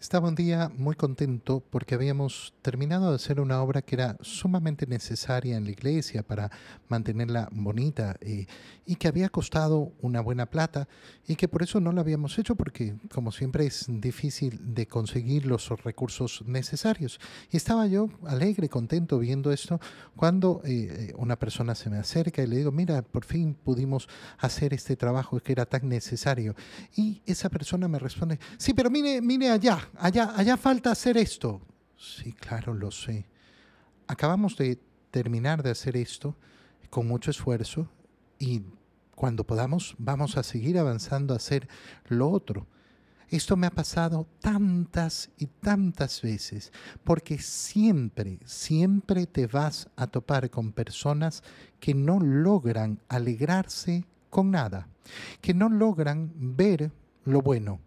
Estaba un día muy contento porque habíamos terminado de hacer una obra que era sumamente necesaria en la iglesia para mantenerla bonita eh, y que había costado una buena plata y que por eso no la habíamos hecho porque como siempre es difícil de conseguir los recursos necesarios. Y estaba yo alegre, contento viendo esto cuando eh, una persona se me acerca y le digo, mira, por fin pudimos hacer este trabajo que era tan necesario. Y esa persona me responde, sí, pero mire, mire allá allá, allá falta hacer esto. Sí, claro, lo sé. Acabamos de terminar de hacer esto con mucho esfuerzo y cuando podamos vamos a seguir avanzando a hacer lo otro. Esto me ha pasado tantas y tantas veces, porque siempre, siempre te vas a topar con personas que no logran alegrarse con nada, que no logran ver lo bueno.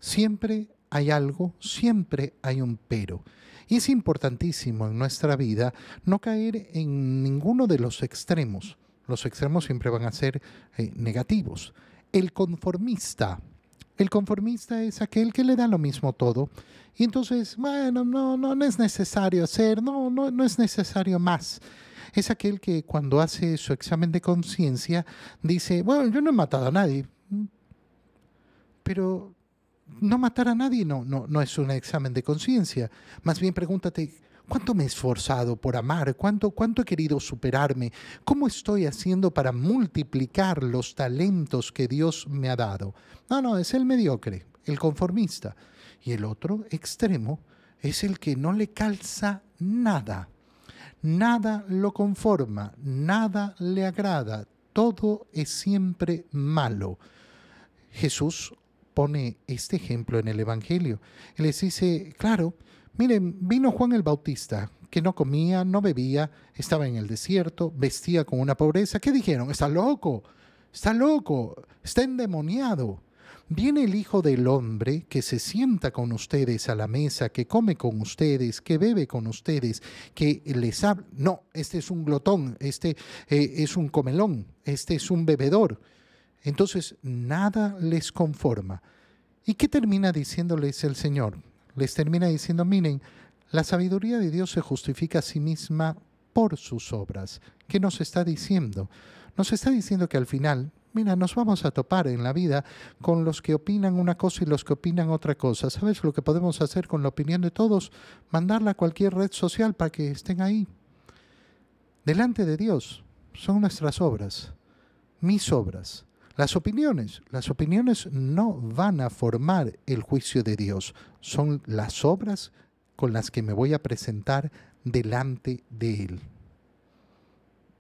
Siempre hay algo, siempre hay un pero. Y es importantísimo en nuestra vida no caer en ninguno de los extremos. Los extremos siempre van a ser eh, negativos. El conformista. El conformista es aquel que le da lo mismo todo. Y entonces, bueno, no, no, no es necesario hacer, no, no, no es necesario más. Es aquel que cuando hace su examen de conciencia dice, bueno, yo no he matado a nadie. Pero no matar a nadie no, no, no es un examen de conciencia. Más bien pregúntate, ¿cuánto me he esforzado por amar? ¿Cuánto, ¿Cuánto he querido superarme? ¿Cómo estoy haciendo para multiplicar los talentos que Dios me ha dado? No, no, es el mediocre, el conformista. Y el otro extremo es el que no le calza nada. Nada lo conforma, nada le agrada, todo es siempre malo. Jesús pone este ejemplo en el Evangelio. Les dice, claro, miren, vino Juan el Bautista, que no comía, no bebía, estaba en el desierto, vestía con una pobreza. ¿Qué dijeron? Está loco, está loco, está endemoniado. Viene el Hijo del Hombre que se sienta con ustedes a la mesa, que come con ustedes, que bebe con ustedes, que les habla. No, este es un glotón, este eh, es un comelón, este es un bebedor. Entonces, nada les conforma. ¿Y qué termina diciéndoles el Señor? Les termina diciendo, miren, la sabiduría de Dios se justifica a sí misma por sus obras. ¿Qué nos está diciendo? Nos está diciendo que al final, mira, nos vamos a topar en la vida con los que opinan una cosa y los que opinan otra cosa. ¿Sabes lo que podemos hacer con la opinión de todos? Mandarla a cualquier red social para que estén ahí. Delante de Dios son nuestras obras, mis obras. Las opiniones, las opiniones no van a formar el juicio de Dios, son las obras con las que me voy a presentar delante de Él.